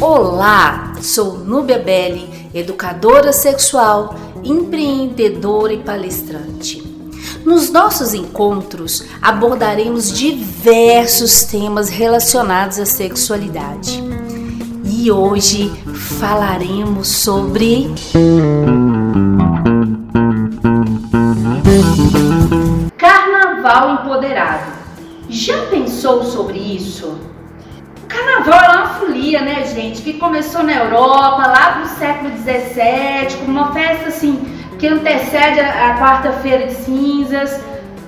Olá, sou Núbia Belli, educadora sexual, empreendedora e palestrante. Nos nossos encontros abordaremos diversos temas relacionados à sexualidade. E hoje falaremos sobre Carnaval empoderado. Já pensou sobre isso? carnaval é uma folia, né, gente? Que começou na Europa, lá no século XVII, com uma festa assim que antecede a, a quarta-feira de cinzas.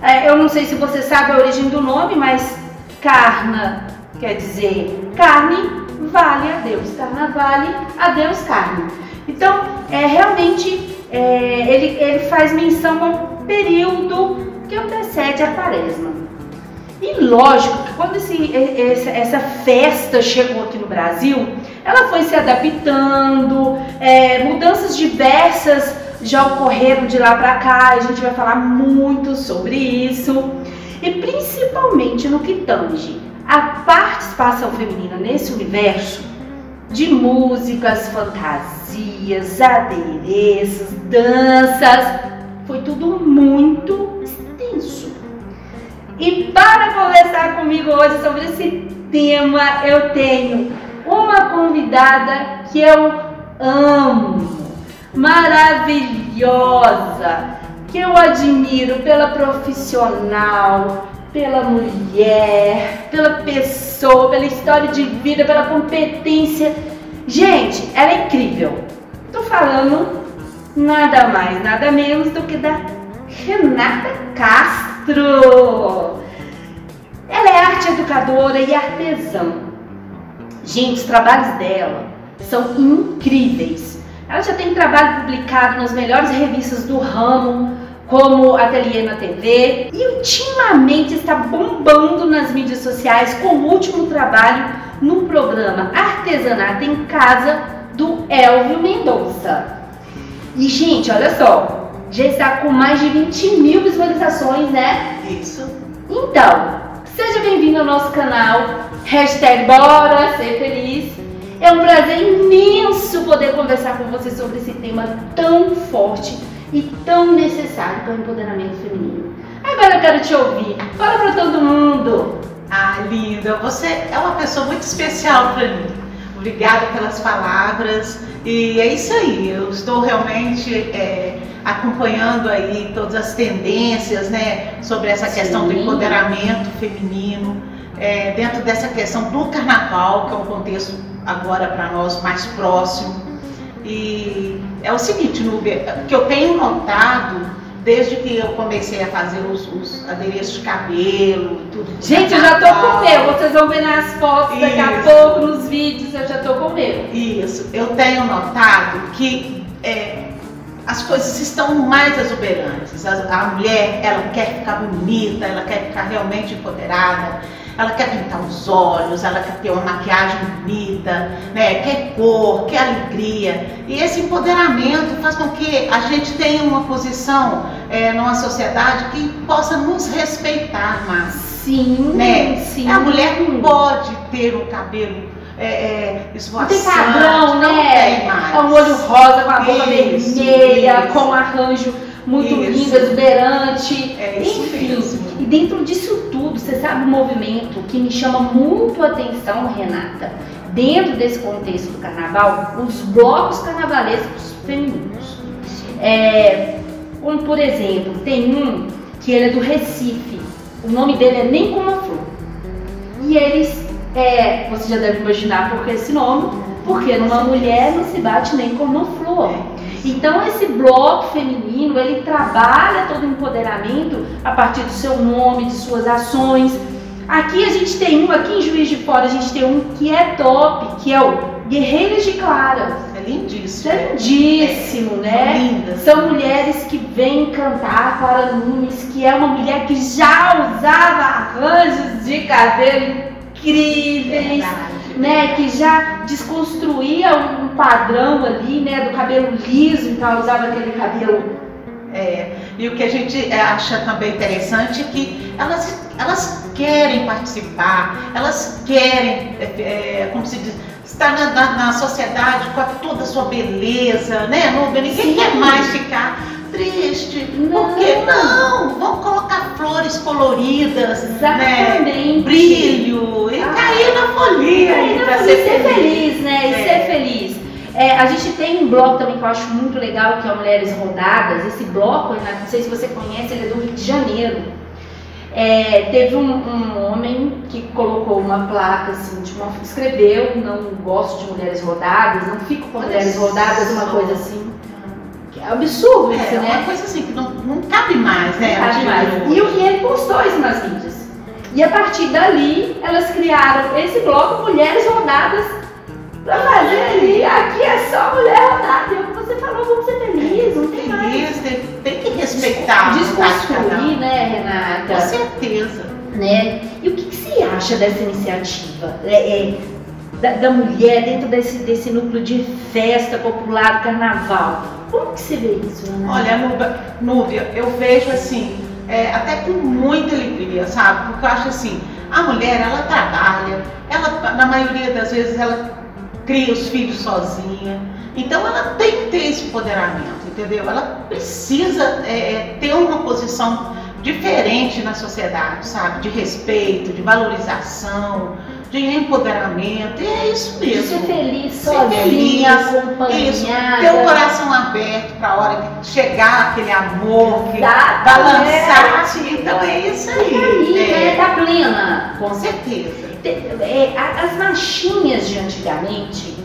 É, eu não sei se você sabe a origem do nome, mas carna quer dizer carne vale a Deus, carna vale a Deus carne. Então, é realmente é, ele, ele faz menção ao período que antecede a quaresma. E lógico que quando esse, essa, essa festa chegou aqui no Brasil, ela foi se adaptando, é, mudanças diversas já ocorreram de lá para cá, a gente vai falar muito sobre isso, e principalmente no que tange a participação feminina nesse universo de músicas, fantasias, adereços, danças, foi tudo muito. E para conversar comigo hoje sobre esse tema, eu tenho uma convidada que eu amo, maravilhosa, que eu admiro pela profissional, pela mulher, pela pessoa, pela história de vida, pela competência. Gente, ela é incrível. Tô falando nada mais, nada menos do que da Renata Castro. Ela é arte educadora e artesã. Gente, os trabalhos dela são incríveis. Ela já tem trabalho publicado nas melhores revistas do ramo, como Ateliê na TV, e ultimamente está bombando nas mídias sociais com o último trabalho no programa Artesanato em Casa do Elvio Mendonça. E, gente, olha só, já está com mais de 20 mil visualizações, né? Isso. Então, seja bem-vindo ao nosso canal. Hashtag Bora Ser Feliz. É um prazer imenso poder conversar com você sobre esse tema tão forte e tão necessário para o empoderamento feminino. Agora eu quero te ouvir. Fala para todo mundo. Ah, linda, você é uma pessoa muito especial para mim. Obrigada pelas palavras. E é isso aí, eu estou realmente é, acompanhando aí todas as tendências, né, sobre essa Sim. questão do empoderamento feminino, é, dentro dessa questão do carnaval, que é um contexto agora para nós mais próximo. E é o seguinte, Nubia, que eu tenho notado desde que eu comecei a fazer os, os adereços de cabelo e tudo. Gente, eu já tô com meu, vocês vão ver nas fotos Isso. daqui a pouco, nos vídeos, eu já tô com meu. Isso, eu tenho notado que é, as coisas estão mais exuberantes. A, a, mulher, ela quer ficar bonita, ela quer ficar realmente empoderada, ela quer pintar os olhos, ela quer ter uma maquiagem bonita, né? quer cor, quer alegria. E esse empoderamento faz com que a gente tenha uma posição é, numa sociedade que possa nos respeitar mais. Sim, né? sim. A mulher não pode ter um cabelo é, é, esvoaçante. Tem padrão, né? Não tem mais. É um olho rosa com a boca isso, vermelha, isso. com um arranjo muito isso. lindo, exuberante. É Enfim. Mesmo. E dentro disso tudo, você sabe um movimento que me chama muito a atenção, Renata? Dentro desse contexto do carnaval, os blocos carnavalescos femininos. É, um, por exemplo, tem um que ele é do Recife. O nome dele é Nem Como a Flor. E eles é, você já deve imaginar por que esse nome, porque numa mulher não se bate nem com uma flor. Então esse bloco feminino, ele trabalha todo o empoderamento a partir do seu nome, de suas ações. Aqui a gente tem um, aqui em Juiz de Fora a gente tem um que é top, que é o Guerreiras de Clara. É lindíssimo. É lindíssimo, é, né? Lindas. São mulheres que vêm cantar Clara Nunes, que é uma mulher que já usava arranjos de cabelo incríveis, Verdade. Né? Que já desconstruía um padrão ali, né? Do cabelo liso, então usava aquele cabelo É, e o que a gente acha também interessante é que elas, elas querem participar, elas querem, é, é como se diz, estar na, na, na, sociedade com a, toda a sua beleza, né, Nubia? Ninguém Sim. quer mais ficar triste. Não. Porque não, vamos colocar flores coloridas, né, Exatamente. né? Brilho, e ah, cair na folia. Cair na ser, ser feliz, né? E é. ser feliz. É, a gente tem um bloco também que eu acho muito legal, que é Mulheres Rodadas. Esse bloco, não sei se você conhece, ele é do Rio de Janeiro. É, teve um, um, homem que colocou uma placa assim, de uma, escreveu, não gosto de mulheres rodadas, não fico com mulheres rodadas, uma coisa assim. É absurdo é, isso, né? É uma coisa assim que não, não cabe mais, né? Cabe mais. E, e ele postou isso nas mídias. E a partir dali, elas criaram esse bloco Mulheres Rodadas pra fazer ali, aqui é só mulher rodada. E você falou, vamos ser felizes, não tem Feliz, tem, tem que respeitar. Desconstruir, né, Renata? Com certeza. Né? E o que, que você acha dessa iniciativa? É, é, da, da, mulher dentro desse, desse núcleo de festa popular, carnaval. Como que você vê isso, Renata? Olha, Núbia, eu vejo assim, é, até com muita alegria, sabe? Porque eu acho assim, a mulher, ela trabalha, ela, na maioria das vezes, ela cria os filhos sozinha. Então ela tem que ter esse empoderamento, entendeu? Ela precisa é, é, ter uma posição diferente na sociedade, sabe? De respeito, de valorização, de empoderamento. E é isso mesmo. Ser feliz ser feliz, acompanhada. Isso, ter o coração aberto para a hora que chegar aquele amor que vai lançar. Então é isso aí. aí é, é, tá plena. Com certeza é, as marchinhas de antigamente,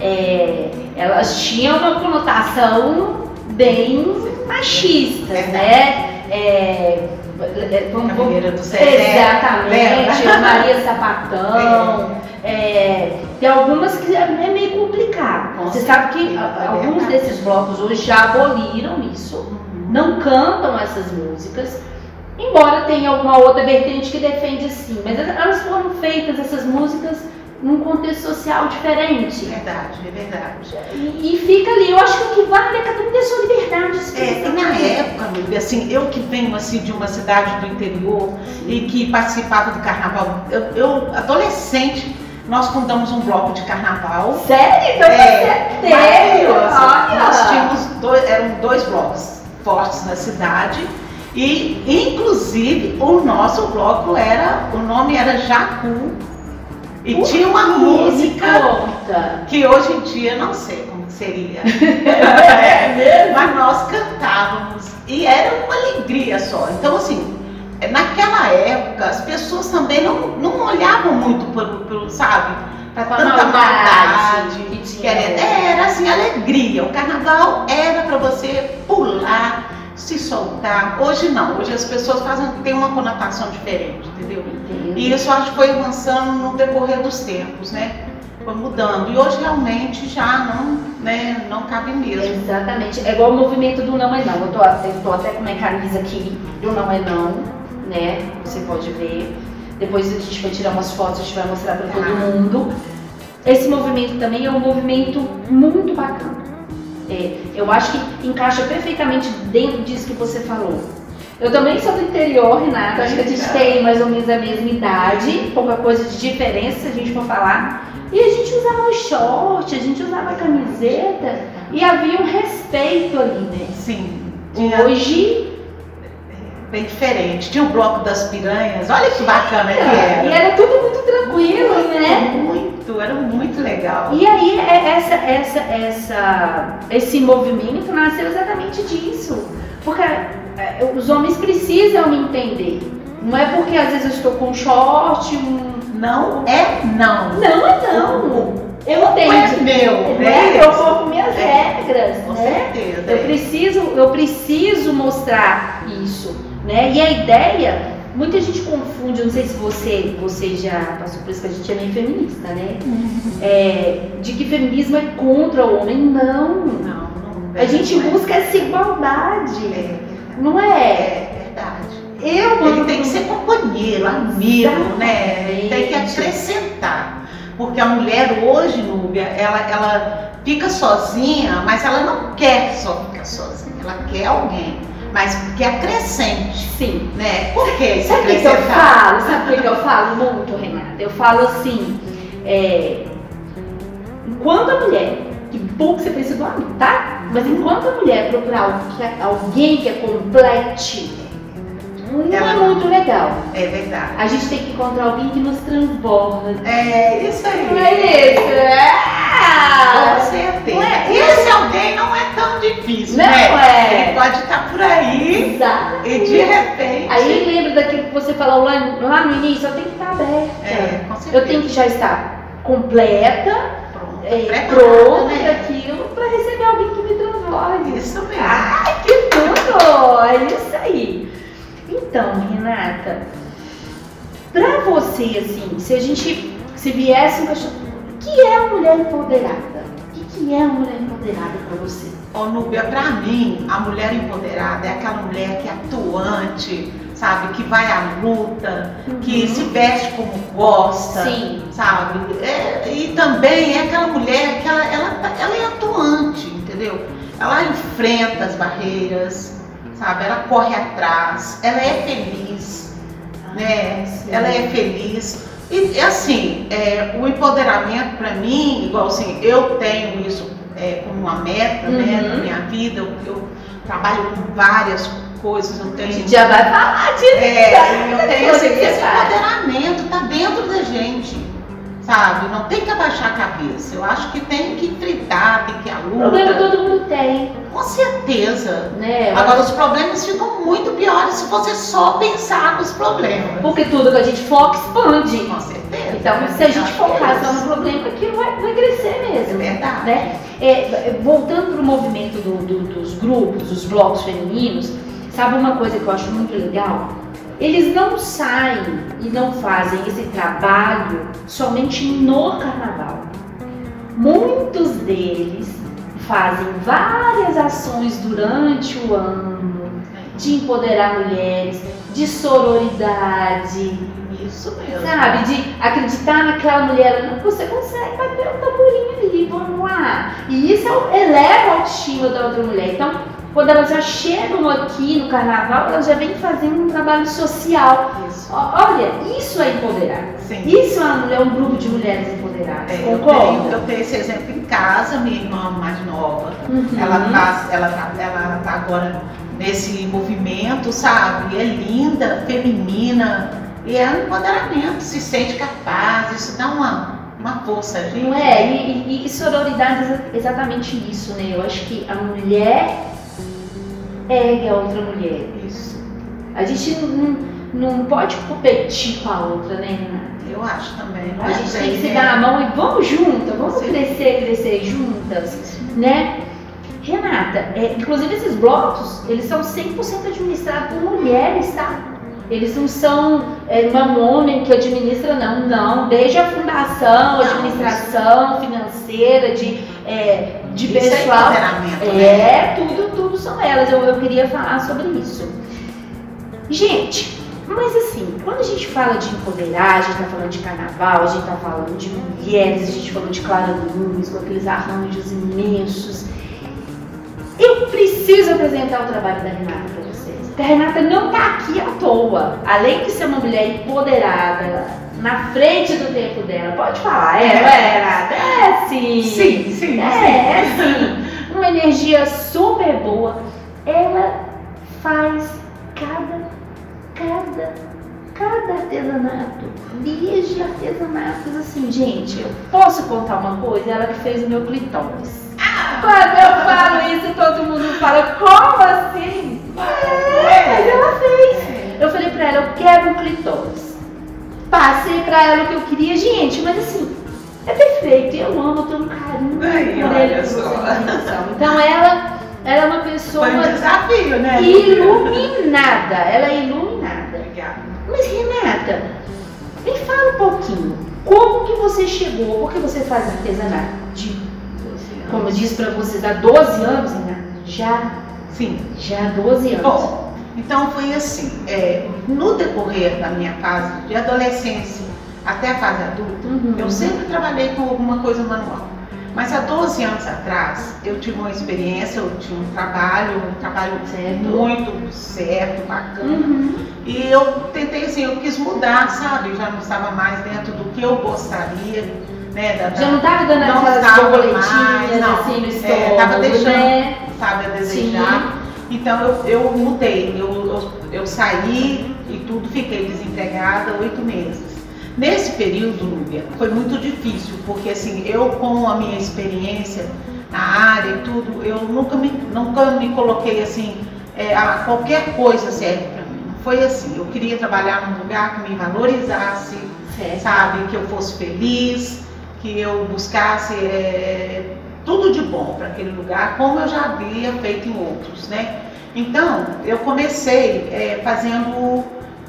é, elas tinham uma conotação bem machista, né? É, é vamos, do Cezé, Exatamente, Maria Sapatão. É. é, tem algumas que é meio complicado. Você sabe que é alguns desses blocos hoje já aboliram isso, uhum. não cantam essas músicas. Embora tenha alguma outra vertente que defende sim, mas elas foram feitas, essas músicas, num contexto social diferente. Verdade, é verdade. E, e fica ali, eu acho que o que vale é cada um ter sua liberdade. É, na época, Lúbia, assim, eu que venho assim, de uma cidade do interior sim. e que participava do carnaval, eu, eu, adolescente, nós fundamos um bloco de carnaval. Sério? Então é, você teve? Nós tínhamos dois, eram dois blocos fortes na cidade e, inclusive, o nosso bloco era, o nome era Jacu. E tinha uma música que hoje em dia não sei como seria. é, mas nós cantávamos e era uma alegria só. Então, assim, naquela época as pessoas também não, não olhavam muito pelo, sabe? Para tanta maldade. Que tinha. Era assim, alegria. O carnaval era para você pular se soltar. Hoje não, hoje as pessoas fazem, tem uma conotação diferente, entendeu? E isso acho que foi avançando no decorrer dos tempos, né? Foi mudando. E hoje realmente já não, né, não cabe mesmo. Exatamente. É igual o movimento do não é não. Eu tô, eu tô até com minha camisa aqui do não é não, né? Você pode ver. Depois a gente vai tirar umas fotos, a gente vai mostrar para todo mundo. Esse movimento também é um movimento muito bacana é, eu acho que encaixa perfeitamente dentro disso que você falou. Eu também sou do interior, Renata. Acho que a gente tem mais ou menos a mesma idade, pouca coisa de diferença se a gente for falar. E a gente usava short, a gente usava camiseta e havia um respeito ali, né? Sim. Hoje bem diferente. Tinha o bloco das piranhas, olha que bacana que era. E era tudo muito tranquilo, né? Muito, era muito legal. E aí é, essa, essa, essa, esse movimento nasceu exatamente disso. Porque é, os homens precisam me entender. Não é porque às vezes eu estou com short, um... Não é não. Não é não. Eu tenho. É meu, né? Eu vou com minhas é, regras. Com né? certeza. Eu preciso, eu preciso mostrar isso. Né? E a ideia, muita gente confunde, não sei se você, você já passou por isso que a gente é meio feminista, né? Uhum. É, de que feminismo é contra o homem. Não. Não, não A gente busca essa igualdade. É, não é? É verdade. Eu, Ele tem que ser companheiro, amigo, né? Tem que acrescentar. Porque a mulher hoje, Núbia, ela, ela fica sozinha, mas ela não quer só ficar sozinha, ela quer alguém. mas que acrescente, Sim. né? Por que Sabe o que, eu falo? Sabe o que, eu falo muito, Renata? Eu falo assim, é, enquanto a mulher, que você pensa igual a mim, tá? Mas enquanto a mulher procurar alguém que a complete, não é Ela- muito legal. É verdade. A gente tem que encontrar alguém que nos transborda. É isso aí. Não é isso? É! Com certeza. É? E esse alguém não é tão difícil, Não né? é. Ele pode estar por aí Exato. e de repente. Aí lembra daquilo que você falou lá, lá no início, eu tenho que estar aberta. É, com certeza. Eu tenho que já estar completa, é, pronta né? para aquilo, para receber alguém que me transborde. Isso mesmo. Ai, que tudo! É isso aí. Então, Renata, pra você, assim, se a gente, se viesse um cachorro, o que é uma mulher empoderada? O que é uma mulher empoderada pra você? Ô, Núbia, pra mim, a mulher empoderada é aquela mulher que é atuante, sabe? Que vai à luta, que se veste como gosta, Uhum. Sim. sabe? É, e também é aquela mulher que ela, ela, ela é atuante, entendeu? Ela enfrenta as barreiras, sabe? Ela corre atrás, ela é feliz, né? Sim. Ela é feliz. E assim, é, o empoderamento para mim, igual assim, eu tenho isso é, como uma meta né, Uhum. na minha vida, eu, eu trabalho com várias coisas, eu A tenho. gente já vai falar disso. É, Coisa que esse faz. empoderamento está dentro da gente, sabe? Não tem que abaixar a cabeça. Eu acho que tem que enfrentar, tem que O problema todo mundo tem, Com certeza. né? Agora os problemas ficam muito piores se você só pensar nos problemas. Porque tudo que a gente foca expande. Com certeza. Então, se a gente focar é só no problema, aquilo vai, vai crescer É mesmo. verdade. né? É, voltando para o movimento do- do- dos grupos, dos blocos femininos, sabe uma coisa que eu acho muito legal? Eles não saem e não fazem esse trabalho somente no carnaval. Muitos deles fazem várias ações durante o ano de empoderar mulheres, de sororidade, Isso mesmo. Sabe, de acreditar naquela mulher, você consegue bater o tamborim ali, vamos lá. E isso eleva a autoestima da outra mulher. Então, quando elas já chegam aqui no carnaval, elas já vêm fazendo um trabalho social. Isso. Olha, isso é empoderar. Sim. Isso é mulher, um grupo de mulheres empoderadas. É, eu, tenho, eu tenho esse exemplo em casa, minha irmã mais nova. Uhum. Ela tá, ela, tá, ela tá agora nesse movimento, sabe? É linda, feminina. E é um empoderamento, se sente capaz, isso dá uma, uma força, gente. Não é? E, e, e sororidade é exatamente isso, né? Eu acho que a mulher ergue a outra mulher. Isso, A gente não, não pode competir com a outra, né, Renata? eu acho também. A gente tem que se é, dar a mão e vamos juntas, vamos Sim. crescer, crescer juntas, né? Renata, é, inclusive esses blocos, eles são 100% administrados por mulheres, tá? Eles não são é, um homem que administra, não, não. Desde a fundação, administração financeira, de, é, de Isso é pessoal. né? É, tudo, tudo são elas. Eu, eu queria falar sobre isso. Gente, mas assim, quando a gente fala de empoderar, a gente tá falando de carnaval, a gente tá falando de mulheres, a gente falou de Clara Nunes, com aqueles arranjos imensos. Eu preciso apresentar o trabalho da Renata para vocês. Porque a Renata não tá aqui à toa. Além de ser uma mulher empoderada, na frente do tempo dela, pode falar, é, é, Renata? É sim. Sim, sim, É, sim. é sim. Uma energia super boa. Ela faz cada, cada, cada artesanato. Desde artesanatos assim, gente, eu posso contar uma coisa? Ela que fez o meu clitóris. Quando eu falo isso, todo mundo fala, como assim? É, ela fez. Eu falei pra ela, eu quero um clitóris. Passei pra ela o que eu queria, gente, mas assim, é perfeito. Eu amo, eu tenho um carinho Ai, por ele. você. Então ela, ela é uma pessoa Foi um desafio, né? iluminada. Ela é iluminada. Obrigada. Mas Renata, me fala um pouquinho. Como que você chegou? Porque você faz artesanato de, como eu disse pra vocês, há 12 anos, Renata? Já, Sim. já há 12 anos. Bom, então foi assim, é, no decorrer da minha fase de adolescência até a fase adulta, Uhum. eu sempre trabalhei com alguma coisa manual. Mas há 12 anos atrás, eu tive uma experiência, eu tinha um trabalho, um trabalho Certo. muito certo, bacana. Uhum. E eu tentei assim, eu quis mudar, sabe? Eu já não estava mais dentro do que eu gostaria, né? Da, da- Já não tava dando Não aquelas estava borboletinhas não. assim no É, estômago, tava deixando- né? sabe, a desejar. Então eu, eu mudei, eu, eu, eu saí e tudo, fiquei desempregada oito meses. Nesse período, Lúbia, foi muito difícil, porque assim, eu com a minha experiência na área e tudo, eu nunca me, nunca me coloquei assim, é, a qualquer coisa serve para mim. Não Foi assim, eu queria trabalhar num lugar que me valorizasse, sabe, que eu fosse feliz, que eu buscasse é, tudo de bom para aquele lugar, como eu já havia feito em outros, né? Então, eu comecei é,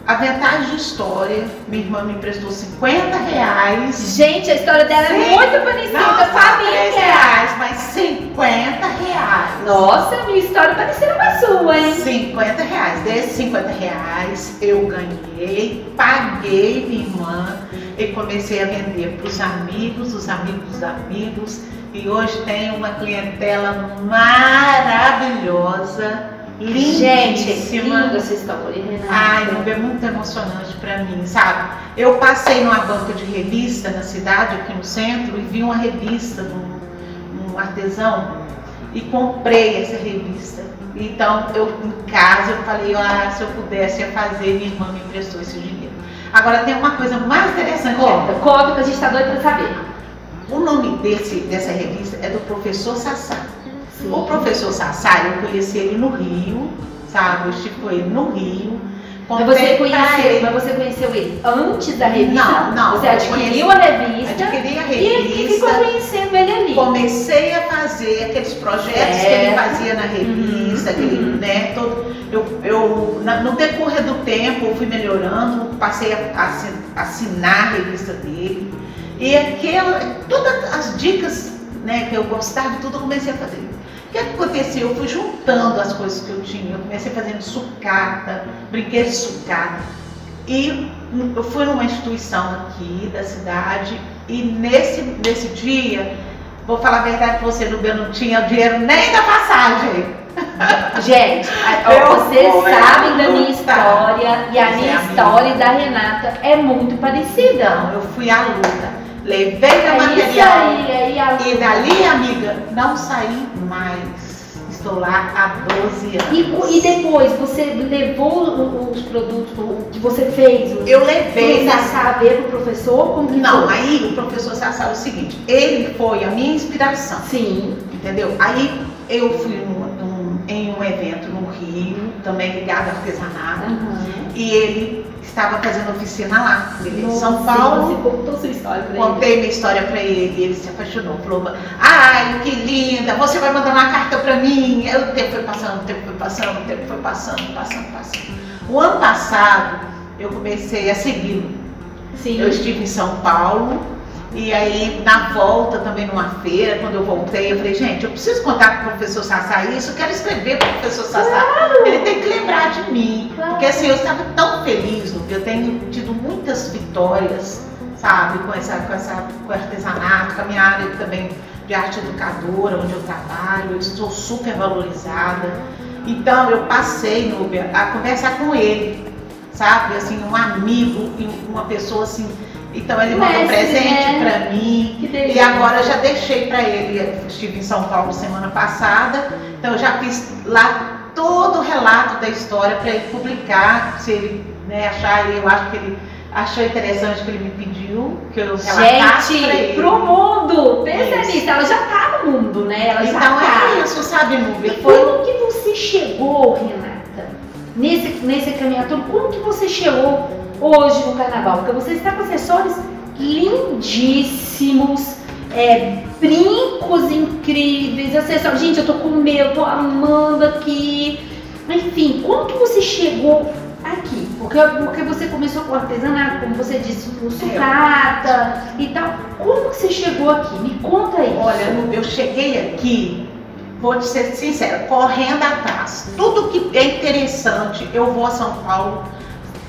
fazendo aventais de história. Minha irmã me emprestou 50 reais. Gente, a história dela é Sim. muito parecida Não com a só 10 minha. reais, mas 50 reais. Nossa, minha história é parecida com a sua, hein? 50 reais. Desses 50 reais eu ganhei, paguei minha irmã e comecei a vender para os amigos, os amigos dos amigos. E hoje tenho uma clientela maravilhosa, Gente, é lindíssima. essa história, Renata. Ai, não, é muito emocionante para mim, sabe? Eu passei numa banca de revista na cidade, aqui no centro, e vi uma revista de um, um artesão e comprei essa revista. Então, eu em casa, eu falei, ah, se eu pudesse ia fazer, minha irmã me emprestou esse dinheiro. Agora, tem uma coisa mais interessante. Conta, conta que a gente tá doido pra saber. O nome desse, dessa revista é do professor Sassá. Sim. O professor Sassá, eu conheci ele no Rio, sabe? Eu estive com ele no Rio. Mas você, conheceu, ele. mas você conheceu ele antes da revista? Não, não, Você adquiriu conheci- a revista Adquiri a e, e ficou revista. conhecendo ele ali. Comecei a fazer aqueles projetos que ele Certo. fazia na revista, Uhum, aquele, uhum. né, todo, eu, eu, na- no decorrer do tempo, eu fui melhorando, passei a assi- assinar a revista dele. E aquela, todas as dicas né, que eu gostava, tudo eu comecei a fazer. O que aconteceu? Eu fui juntando as coisas que eu tinha. Eu comecei fazendo sucata, brinquedos de sucata. E eu fui numa instituição aqui da cidade e nesse, nesse dia, vou falar a verdade pra você, Nubia, não tinha dinheiro nem da passagem. Gente, Eu vocês sabem da minha história e a minha é, história e da Renata é muito parecida. Não, eu fui à luta. Levei meu É material. aí, aí a E dali, amiga, não saí. Estou lá há 12 anos. E, e depois, você levou o- os produtos o que você fez? Os, Eu levei. Você saber pro professor? Como que Não, foi? aí o professor Sassá o seguinte, ele foi a minha inspiração, Sim. entendeu? Aí eu fui num- num- em um evento no Rio, também ligado a artesanato, Uhum. e ele estava fazendo oficina lá, ele é em São Nossa, Paulo. Você contou sua história pra ele. Contei minha história pra ele, ele se apaixonou, falou, ai, que linda, você vai mandar uma carta pra mim. Aí o tempo foi passando, o tempo foi passando, o tempo foi passando, passando, passando. O ano passado, eu comecei a segui-lo. Sim. Eu estive em São Paulo, e aí na volta também numa feira, quando eu voltei, eu falei, gente, eu preciso contar pro professor Sassá isso, eu quero escrever pro professor Sassá. Ele tem que lembrar de mim. Claro. Porque assim, eu estava tão feliz, Lu, eu tenho tido muitas vitórias, sabe, com, essa, com, essa, com o artesanato, com a minha área também de arte educadora, onde eu trabalho, eu estou super valorizada. Então eu passei, Núbia, a conversar com ele, sabe? Assim, um amigo, e uma pessoa assim. Então ele mandou Mestre, presente né? pra mim. E agora eu já deixei para ele, eu estive em São Paulo semana passada, então eu já fiz lá todo o relato da história para ele publicar, se ele né, achar, eu acho que ele achou interessante que ele me pediu, que eu relatasse para Gente, ele. pro mundo! Pensa Isso. nisso, ela já tá no mundo, né? Ela já Então tá. é isso, sabe, Núbia? E Foi como que você chegou, Renata, nesse, nesse caminhado todo? Como que você chegou hoje no carnaval? Porque você está com acessórios lindíssimos, é, brincos incríveis, acessórios. Gente, eu tô com o meu, tô amando aqui. Enfim, como que você chegou aqui? Porque, porque você começou com artesanato, como você disse, com sucata e tal. Como que você chegou aqui? Me conta aí. Olha, eu cheguei aqui, vou te ser sincera, correndo atrás. Tudo que é interessante, eu vou a São Paulo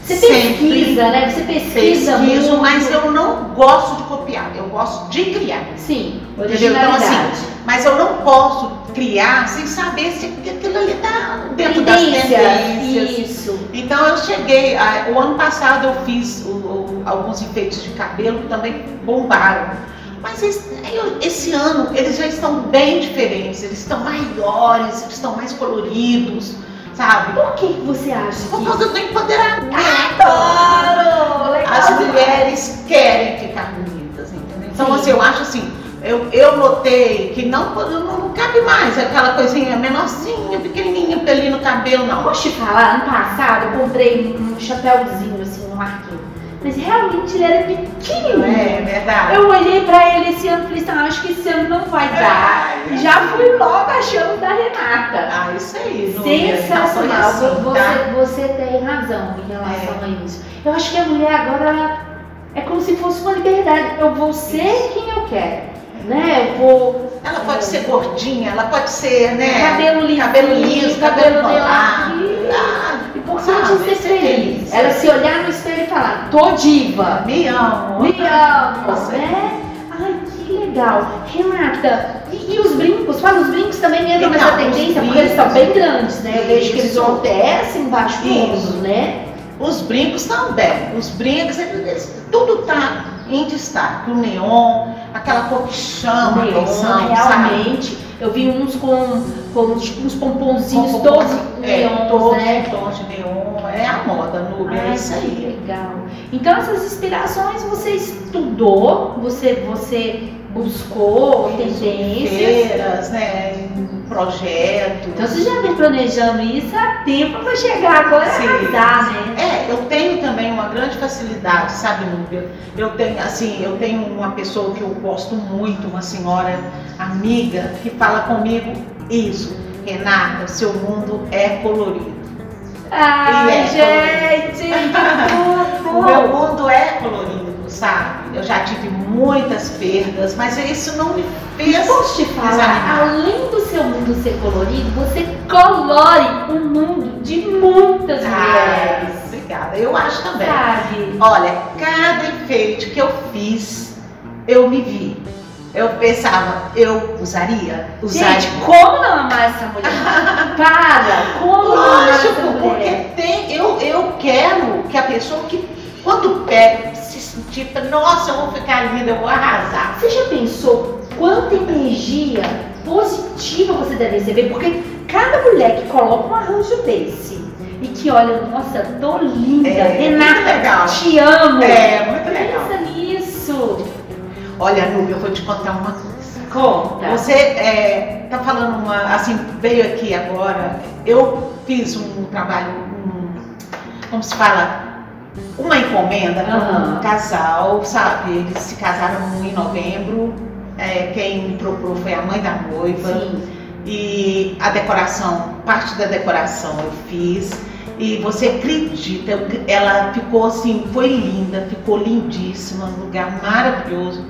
Você pesquisa, né? Você pesquisa Pesquiso, muito. mas eu não gosto de copiar, eu gosto de criar. Sim, Entendeu? Então, assim, mas eu não posso criar sem saber se aquilo ali está dentro das Tendência, tendências. Isso. Então eu cheguei, a- o ano passado eu fiz o- o- alguns enfeites de cabelo que também bombaram. Mas esse, eu- esse ano eles já estão bem diferentes, eles estão maiores, eles estão mais coloridos, sabe? Por que você acha Por causa do empoderamento. Adoro! Legal As mulheres querem ficar bonitas, entendeu? Então, Sim. assim, eu acho assim, eu, eu notei que não, não, não cabe mais aquela coisinha menorzinha, pequenininha, pelinho no cabelo, não. Posso te falar, ano passado eu comprei um chapéuzinho assim no Marquinhos. Mas realmente ele era pequenininho. É verdade. Eu olhei pra ele esse ano e falei assim, ah, acho que esse ano não vai dar. Ai, Já fui logo achando da Renata. Ah, isso aí. Sensacional. Então, foi você, assim, tá? você tem razão em relação a isso. Eu acho que a mulher agora ela é como se fosse uma liberdade. Eu vou ser quem eu quero. Né? Eu vou. Ela pode ser gordinha, ela pode ser, né? Cabelo liso, cabelo liso, cabelo enrolado. Ah, Importante sabe, ser feliz. Ela se olhar no espelho e falar, tô diva. Me amo. Me amo, Você. né? Ai, que legal. Renata, e, e os brincos? Fala, os brincos também entram Então, nessa os tendência, porque eles estão brincos. bem grandes, né? Eu vejo que eles vão até assim embaixo do ombro, né? Os brincos também. Os brincos, eles- tudo tá em destaque. O neon, aquela cor que chama a Neon, atenção, sabe? Eu vi uns com, com tipo, uns pomponzinhos Com todos é, neons, todos né? em tons de neon. É a moda, Núbia, Ai, é isso que aí. legal. Então essas inspirações você estudou, você, você buscou tendências. Feiras, né? Projetos. Então você já vem planejando isso há tempo para chegar agora Sim. arrasar, né? É, eu tenho também uma grande facilidade, sabe, Núbia? Eu tenho, assim, eu tenho uma pessoa que eu gosto muito, uma senhora amiga, que fala comigo isso. Renata, seu mundo é colorido. Ai, E gente, O meu mundo é colorido, sabe? Eu já tive muitas perdas, mas isso não me fez. Posso te falar, desanimar. além do seu mundo ser colorido, você colore o mundo de muitas Ah, mulheres. obrigada. Eu acho também. Sabe? Olha, cada enfeite que eu fiz, eu me vi. Eu pensava, eu usaria? Usaria. Gente, como não amar essa mulher? Para! Como não amar essa Lógico, porque mulher? tem, eu, eu quero que a pessoa que quando pega, sentir, nossa, eu vou ficar linda, eu vou arrasar. Você já pensou quanta energia positiva você deve receber? Porque cada mulher que coloca um arranjo desse e que olha, nossa, tô linda, É, Renata, legal. te amo. É, muito legal. Pensa nisso. Olha, Nubia, eu vou te contar uma coisa. Conta. Você é, tá falando uma, assim, veio aqui agora, eu fiz um trabalho, um, como se fala, uma encomenda para Aham. um casal, sabe? Eles se casaram em novembro, é, quem me procurou foi a mãe da noiva. Sim. E a decoração, parte da decoração eu fiz. E você acredita, ela ficou assim, foi linda, ficou lindíssima, um lugar maravilhoso.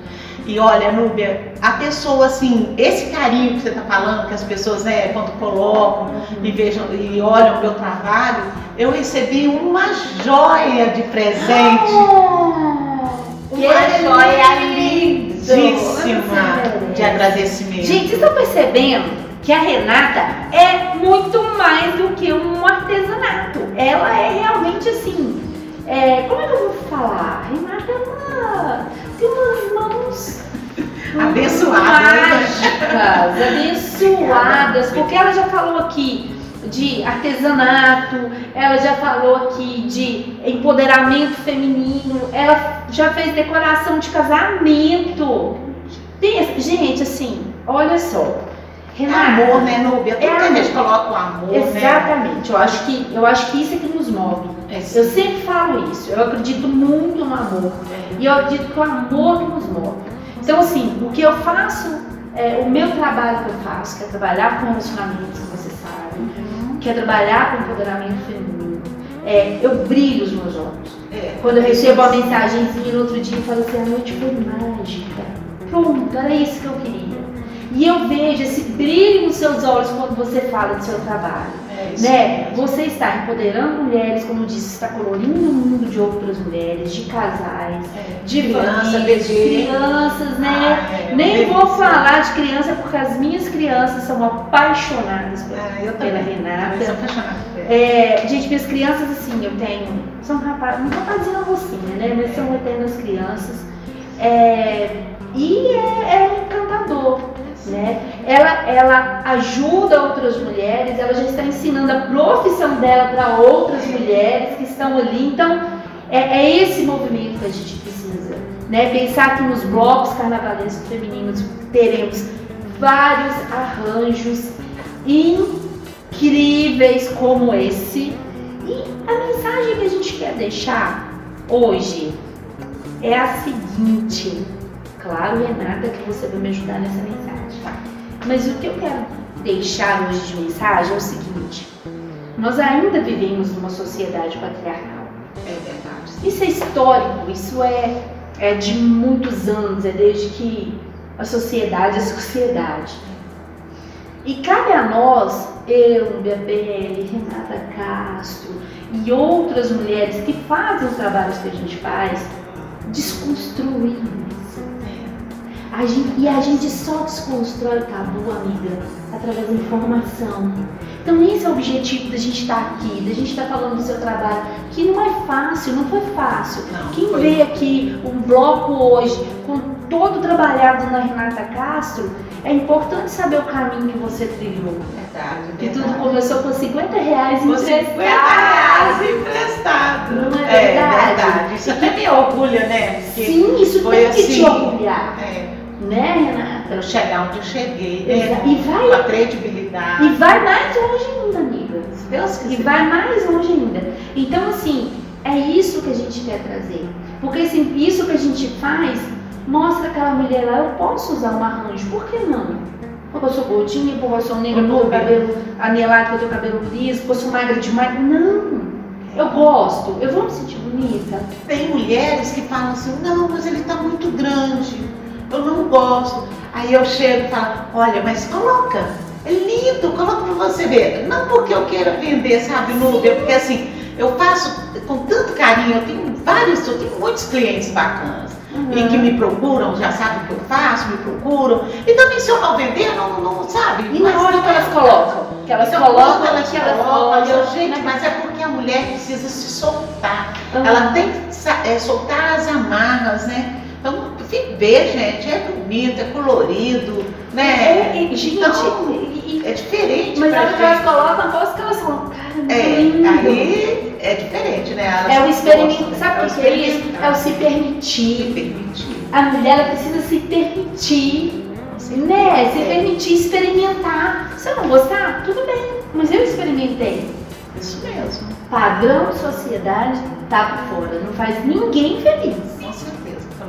E olha, Núbia, a pessoa assim, esse carinho que você está falando, que as pessoas, né, quando colocam e vejam e olham o meu trabalho, eu recebi uma joia de presente. Que Uma joia lindo! lindíssima de agradecimento. Gente, vocês estão percebendo que a Renata é muito mais do que um artesanato. Ela é realmente assim. é, como é que eu vou falar? Renata é uma, tem umas mãos Abençoadas, mágicas, abençoadas, porque ela já falou aqui de artesanato, ela já falou aqui de empoderamento feminino, ela já fez decoração de casamento. Pensa- gente, assim, olha só. Renata, Amor, né, Núbia? Tudo É que a gente amor. coloca o amor, né? Exatamente, eu acho que eu acho que isso é que nos move. É, Eu sempre falo isso, eu acredito muito no amor. E eu acredito que o amor nos move. Então, assim, o que eu faço, é, o meu trabalho que eu faço, que é trabalhar com relacionamentos, que você sabe, que é trabalhar com empoderamento feminino, é, eu brilho os meus olhos. É. Quando eu recebo a mensagenzinha no outro dia, eu falo assim, a noite foi mágica. Pronto, era isso que eu queria. E eu vejo esse brilho nos seus olhos quando você fala do seu trabalho. É Né? Você está empoderando mulheres, como eu disse, está colorindo o mundo de outras mulheres, de casais, É. de Criança, famílias, de crianças, né? Ah, é, Nem vou falar de criança porque as minhas crianças são apaixonadas por- Ah, eu pela. Renata. Eu sou apaixonada por ela. É, gente, minhas crianças, assim, eu tenho. São rapaz, um rapazinho rocinha, né? Mas são eternas crianças. É, e é, é encantador, né? Ela, ela ajuda outras mulheres, ela já está ensinando a profissão dela para outras mulheres que estão ali. Então, é, é esse movimento que a gente precisa, né? Pensar que nos blocos carnavalescos femininos teremos vários arranjos incríveis como esse. E a mensagem que a gente quer deixar hoje é a seguinte. Claro, Renata, que você vai me ajudar nessa mensagem. Mas o que eu quero deixar hoje de mensagem é o seguinte: nós ainda vivemos numa sociedade patriarcal. É verdade. Isso é histórico, isso é, é de muitos anos, é desde que a sociedade é sociedade. E cabe a nós, eu, Bebele, Renata Castro e outras mulheres que fazem os trabalhos que a gente faz, desconstruir. A gente- e a gente só desconstrói o tabu, amiga, através da informação. Então esse é o objetivo da gente estar aqui, da gente estar falando do seu trabalho, que não é fácil, não foi fácil. Não, Quem foi. vê aqui um bloco hoje com todo trabalhado na Renata Castro, é importante saber o caminho que você trilhou. Verdade. Que tudo começou com 50 reais Com 50 emprestados. reais emprestado. Não é verdade? verdade. Isso até me orgulha, né? Porque Sim, isso tem que te assim, orgulhar, é, né, Renata? eu chegar onde eu cheguei, né? E vai, Com a credibilidade. e vai mais longe ainda, amiga. Se Deus E quiser. vai mais longe ainda. Então, assim, é isso que a gente quer trazer. Porque assim, isso que a gente faz mostra aquela mulher lá, eu posso usar um arranjo, por que não? Porque eu sou gordinha, porque eu sou negra, porque eu tenho cabelo anelado, porque eu tenho cabelo liso, porque eu sou magra demais. Não! Eu gosto, eu vou me sentir bonita. Tem mulheres que falam assim, não, mas ele tá muito grande, eu não gosto. Aí eu chego e falo, olha, mas coloca, é lindo, coloca pra você ver. Não porque eu queira vender, sabe, Uber, porque assim, eu faço com tanto carinho, eu tenho vários, eu tenho muitos clientes bacanas. E que me procuram, já sabem o que eu faço, me procuram. E também se eu não vender, não, não sabe. E na hora que elas colocam? Que elas Então, colocam, elas que elas colocam, eu, gente, né? mas é porque a mulher precisa se soltar. Aham. Ela tem que é, soltar as amarras, né? Então, ver, gente, é bonito, é colorido, né? É, e, gente, Então, e- e- É diferente mas elas gente. colocam, aposto que elas falam, cara, É, lindo. aí é diferente, né? É o experimento, gostam, né? sabe o que é isso? É o se permitir. se permitir. A mulher ela precisa se permitir, né? Se É, permitir experimentar. Se eu não gostar, tudo bem, mas eu experimentei. Isso mesmo, Padrão de sociedade tá por fora, não faz ninguém feliz.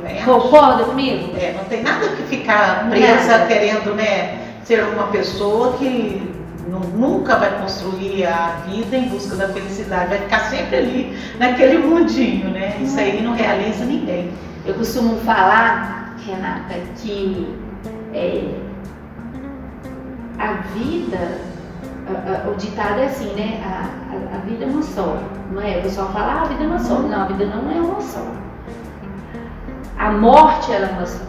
Também acho. Concorda comigo? É, não tem nada que ficar presa Nada. querendo, né, ser uma pessoa que nu- nunca vai construir a vida em busca da felicidade, vai ficar sempre ali naquele mundinho, né? Isso aí não realiza ninguém. Eu costumo falar, Renata, que é, a vida, a- a- o ditado é assim, né? A, a- a vida é uma só. Não é? O pessoal fala, ah, a vida é uma só. Não, a vida não é uma só. A morte ela é uma só.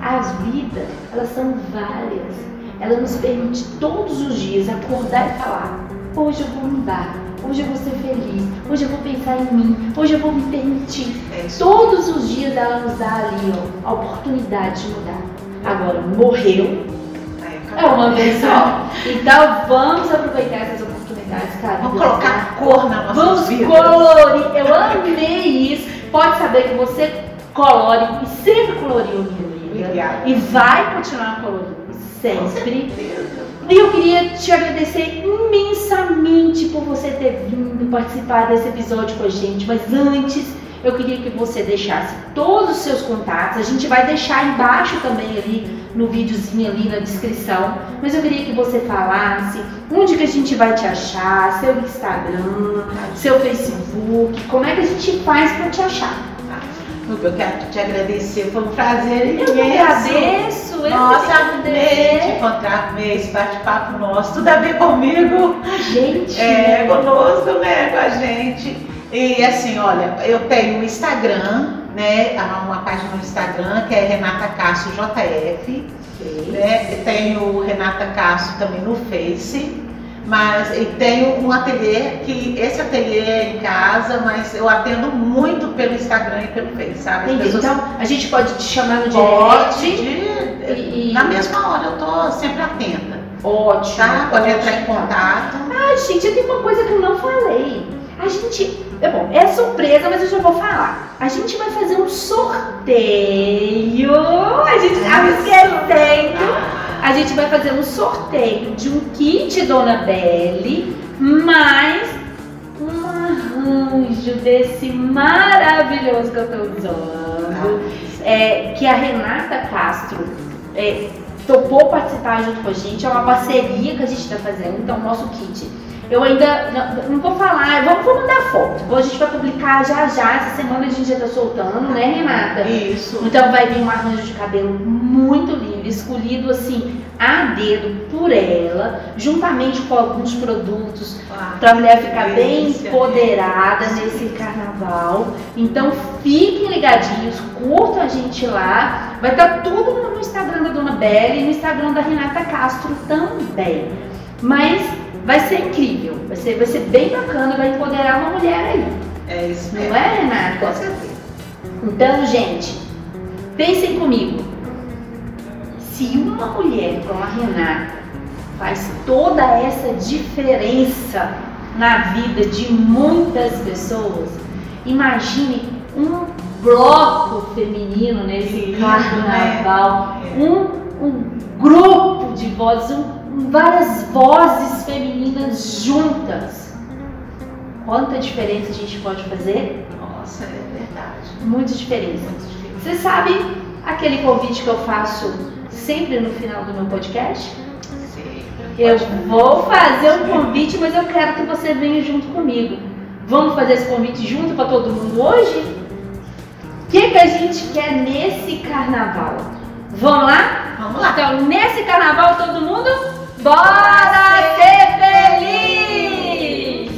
As vidas, elas são várias. Ela nos permite todos os dias acordar e falar: hoje eu vou mudar, hoje eu vou ser feliz, hoje eu vou pensar em mim, hoje eu vou me permitir. É. Todos os dias ela nos dá ali ó, a oportunidade de mudar. Agora, morreu é acabou. uma vez só. Então vamos aproveitar essas oportunidades, cara. Vamos colocar cor na nossa Vamos vida. colorir. Eu amei isso. Pode saber que você colore e sempre coloriu, minha amiga. Obrigada. E vai continuar colorindo sempre. E eu queria te agradecer imensamente por você ter vindo participar desse episódio com a gente. Mas antes, eu queria que você deixasse todos os seus contatos. A gente vai deixar embaixo também ali no videozinho ali na descrição. Mas eu queria que você falasse onde que a gente vai te achar, seu Instagram, seu Facebook, como é que a gente faz para te achar? Eu quero te agradecer, foi um prazer Eu que imenso. agradeço. eu Nossa, amei te encontrar, amei esse bate-papo nosso, tudo a ver comigo. A gente. É, conosco, né, com a gente. E assim, olha, eu tenho o Instagram, né, uma página no Instagram que é Renata Cássio JF, né, tenho o Renata Cássio também no Face, mas e tenho um ateliê que esse ateliê é em casa, mas eu atendo muito pelo Instagram e pelo Face, sabe? Entendi. pessoas Então, a gente pode te chamar no pode, direct. de- E- e- na mesma hora eu tô sempre atenta, Ótimo. tá? Pode ótimo. entrar em contato. Ah, gente, tem uma coisa que eu não falei. A gente. É bom, é surpresa, mas eu já vou falar. A gente vai fazer um sorteio. A gente tava esquecendo. A gente vai fazer um sorteio de um kit Dona Belle, mais um arranjo desse maravilhoso que eu tô usando. É, que a Renata Castro é, topou participar junto com a gente. É uma parceria que a gente está fazendo. Então, nosso kit. Eu ainda não, não vou falar, vamos, vou mandar foto. A gente vai publicar já já. Essa semana a gente já tá soltando, né, Renata? Isso. Então vai vir um arranjo de cabelo muito lindo, escolhido assim a dedo por ela, juntamente com alguns produtos para a mulher ficar bem empoderada nesse carnaval. Então fiquem ligadinhos, curtam a gente lá. Vai estar tudo no Instagram da Dona Bela e no Instagram da Renata Castro também. Mas vai ser incrível, vai ser, vai ser bem bacana, vai empoderar uma mulher aí. É isso Não mesmo. é, Renata? Com certeza. Então, gente, pensem comigo. Se uma mulher como a Renata faz toda essa diferença na vida de muitas pessoas, imagine um bloco feminino nesse carnaval, né? um, um grupo de vozes, um- várias vozes femininas juntas. Quanta diferença a gente pode fazer? Nossa, é verdade. Muita diferença. Você sabe aquele convite que eu faço sempre no final do meu podcast? Sim, Eu vou fazer um convite, mas eu quero que você venha junto comigo. Vamos fazer esse convite junto para todo mundo hoje? O que, que a gente quer nesse carnaval? Vamos lá? Vamos lá. Então, nesse carnaval, todo mundo, bora ser feliz!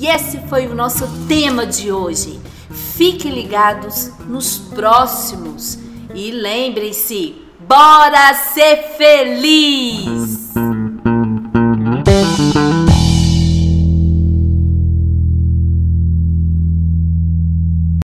E esse foi o nosso tema de hoje. Fiquem ligados nos próximos e lembrem-se, bora ser feliz!